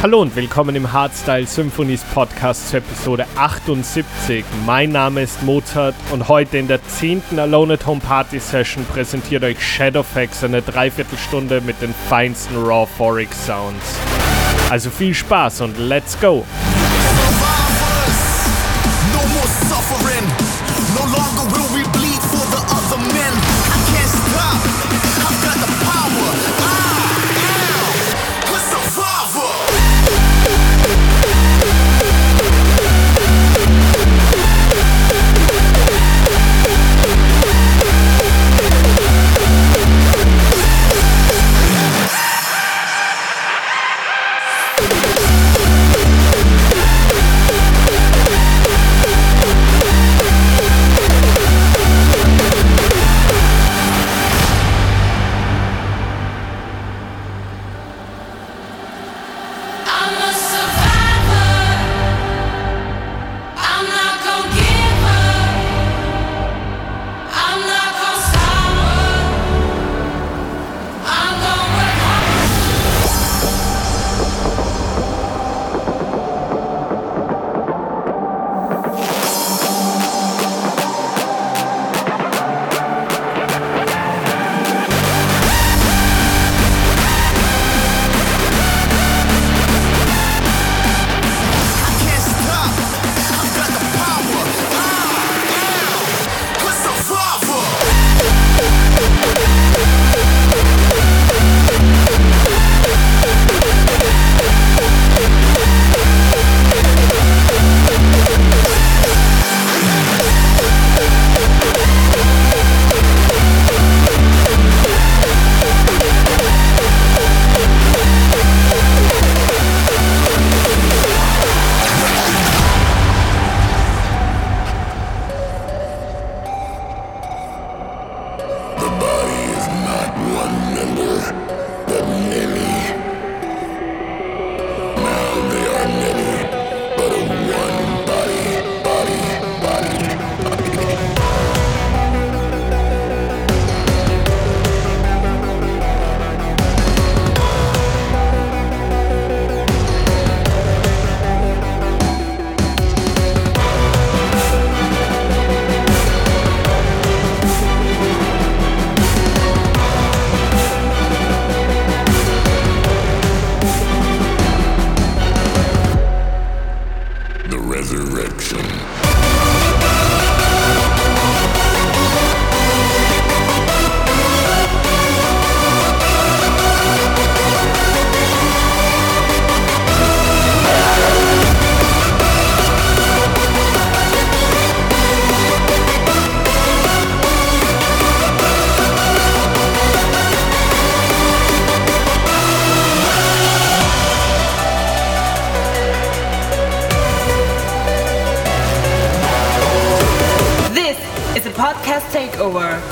Hallo und willkommen im Hardstyle Symphonies Podcast zur Episode 78. Mein Name ist Mozart und heute in der 10. Alone at Home Party Session präsentiert euch Shadowfax eine Dreiviertelstunde mit den feinsten Raw Forex Sounds. Also viel Spaß und let's go!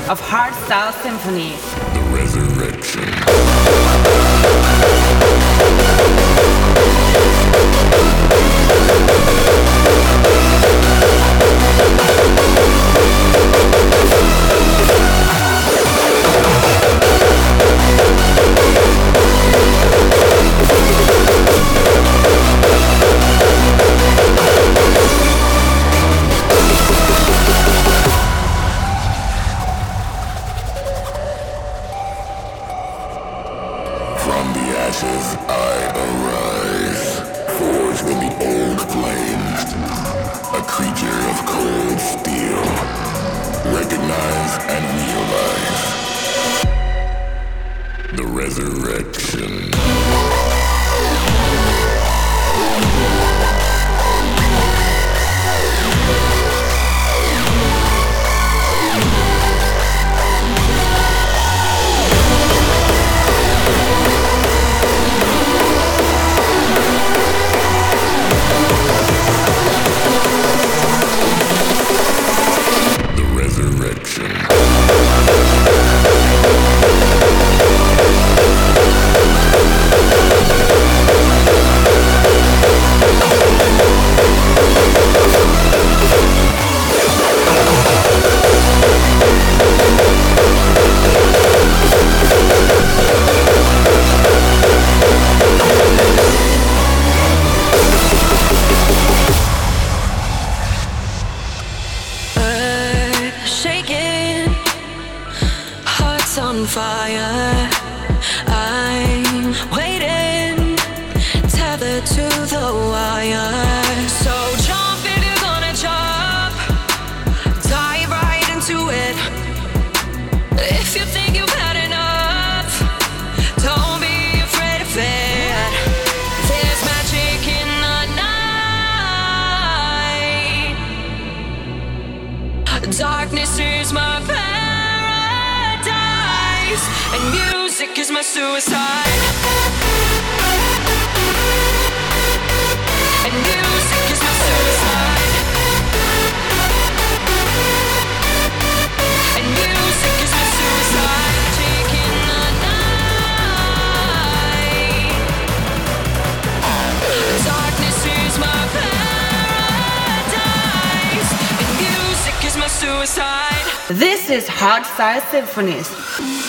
Of Hardstyle Symphony. suicide. This is Hard Style Symphonies.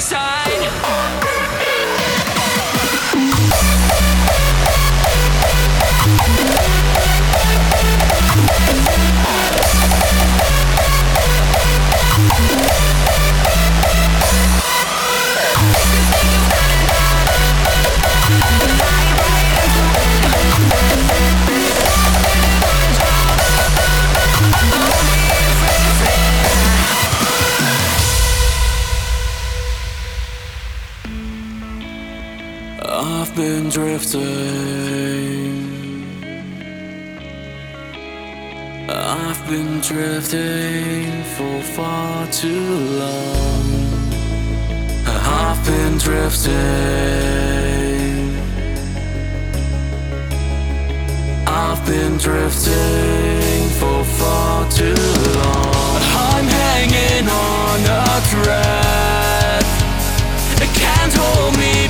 suicide. drifting. I've been drifting for far too long. I've been drifting. I've been drifting for far too long. I'm hanging on a thread. It can't hold me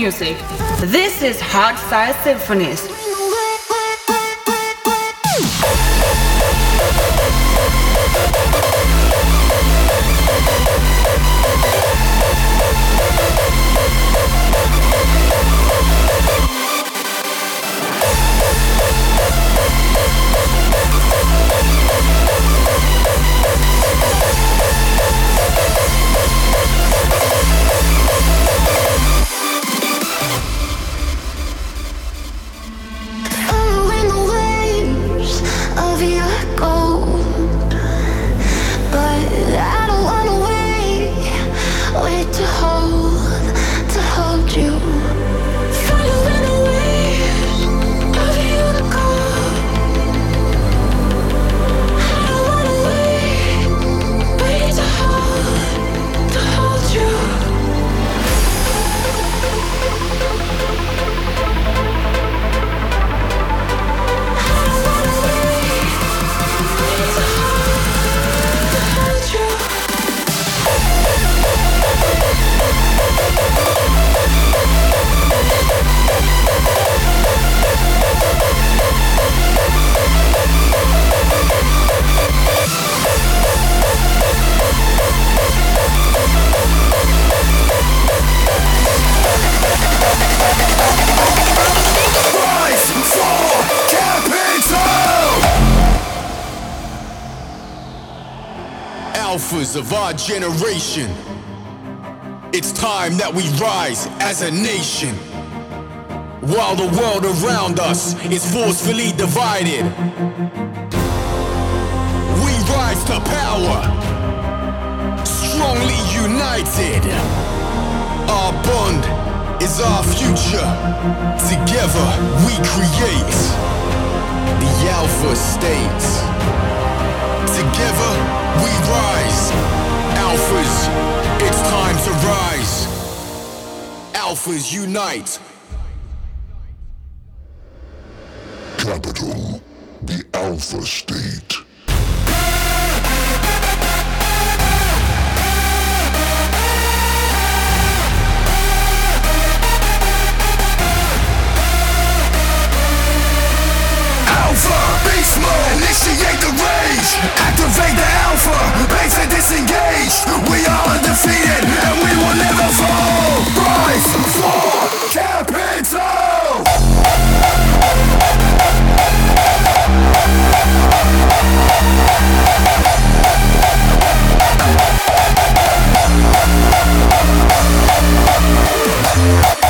music. This is Hard Style Symphonies Our generation. It's time that we rise as a nation. While the world around us is forcefully divided, we rise to power, strongly united. Our bond is our future. Together we create the Alpha State. Together we rise. Alphas, it's time to rise. Alphas unite. Capital, the Alpha State. alpha, beast mode, initiate the rage, activate the alpha, base and disengage. We are undefeated and we will never fall. Rise for capital. We'll.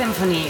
Symphony.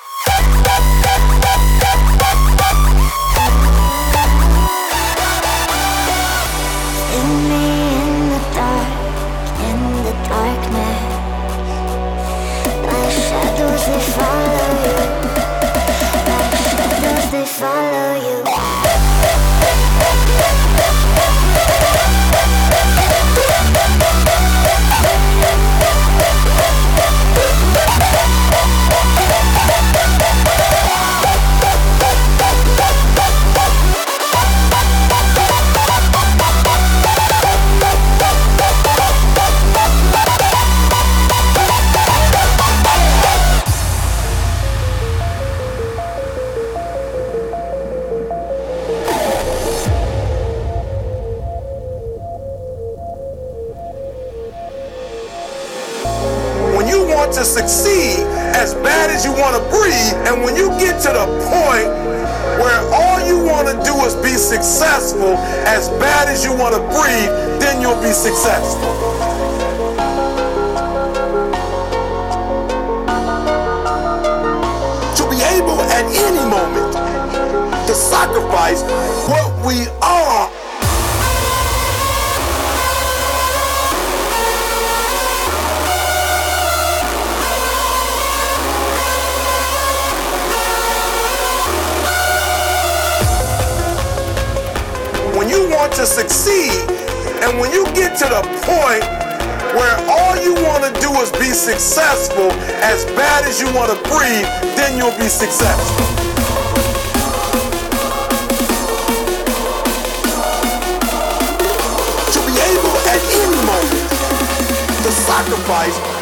successful as bad as you want to breathe, then you'll be successful. To be able at any moment to sacrifice what we are want to succeed and when you get to the point where all you want to do is be successful as bad as you want to breathe, then you'll be successful. To be able at any moment to sacrifice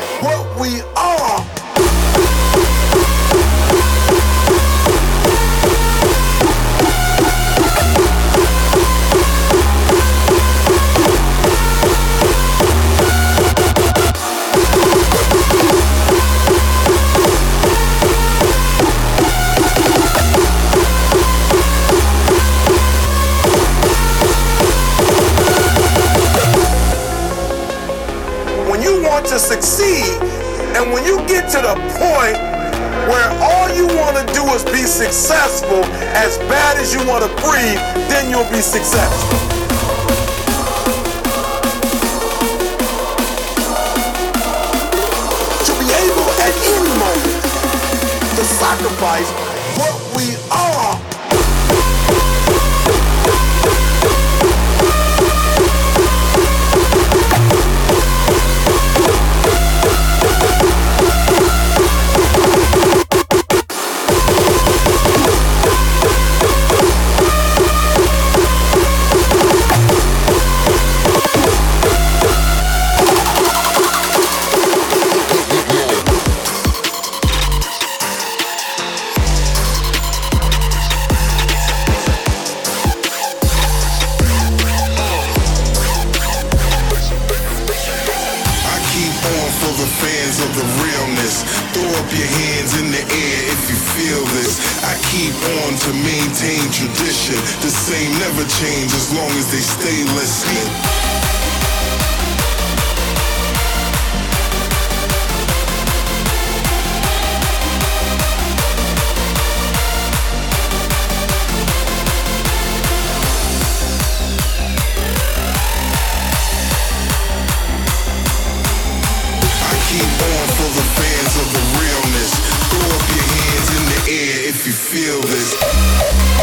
as bad as you want to breathe, then you'll be successful. To be able at any moment to sacrifice you feel this.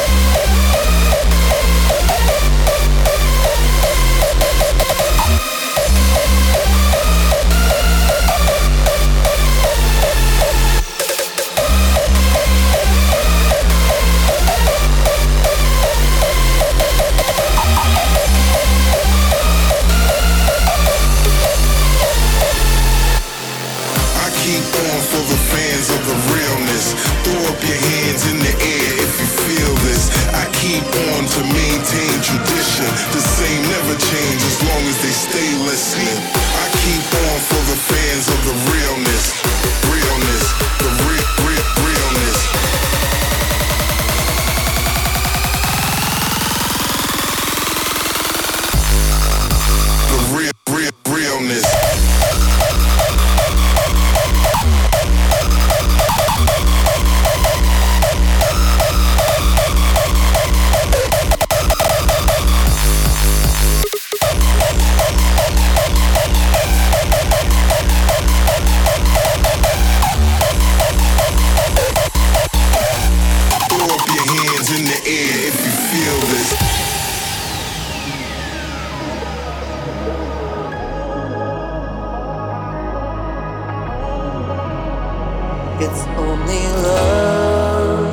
It's only love.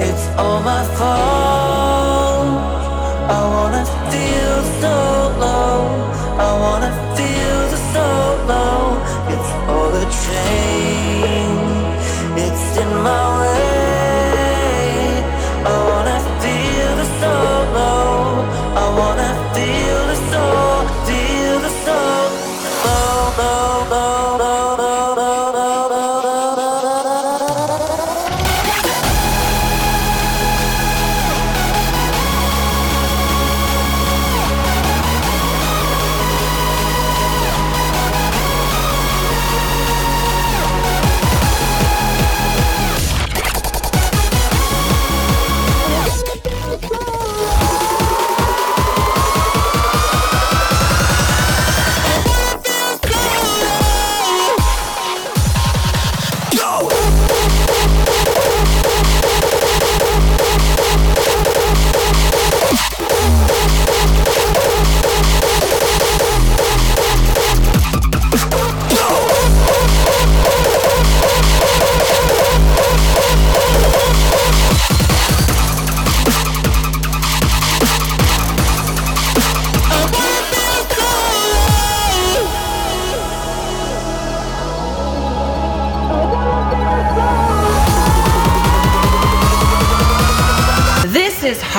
It's all my fault. I wanna feel so low. I wanna feel so low. It's all the change. It's in my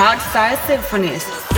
is Hardstyle Symphonies.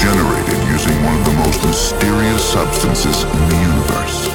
generated using one of the most mysterious substances in the universe.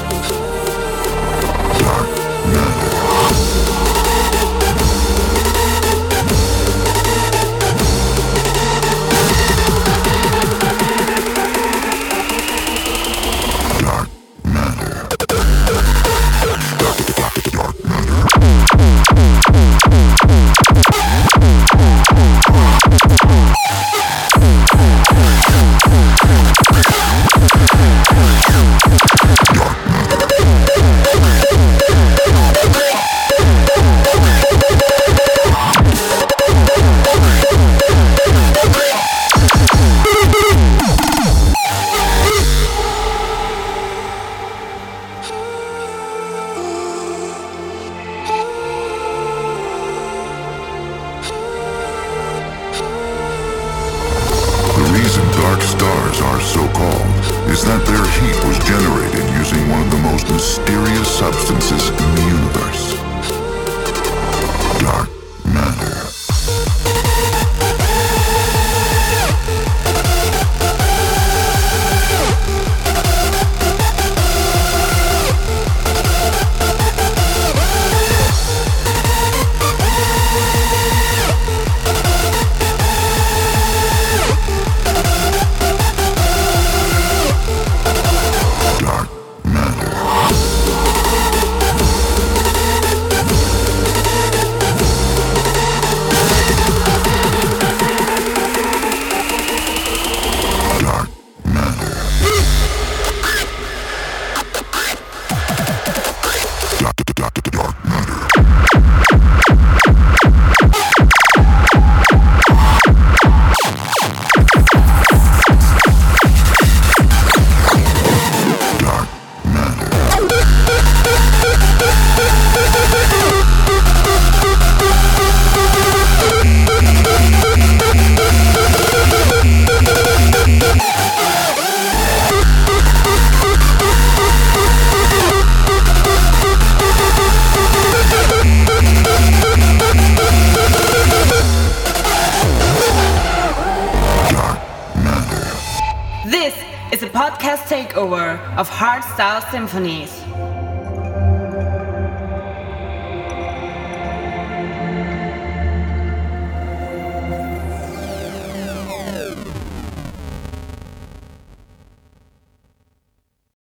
Star symphonies.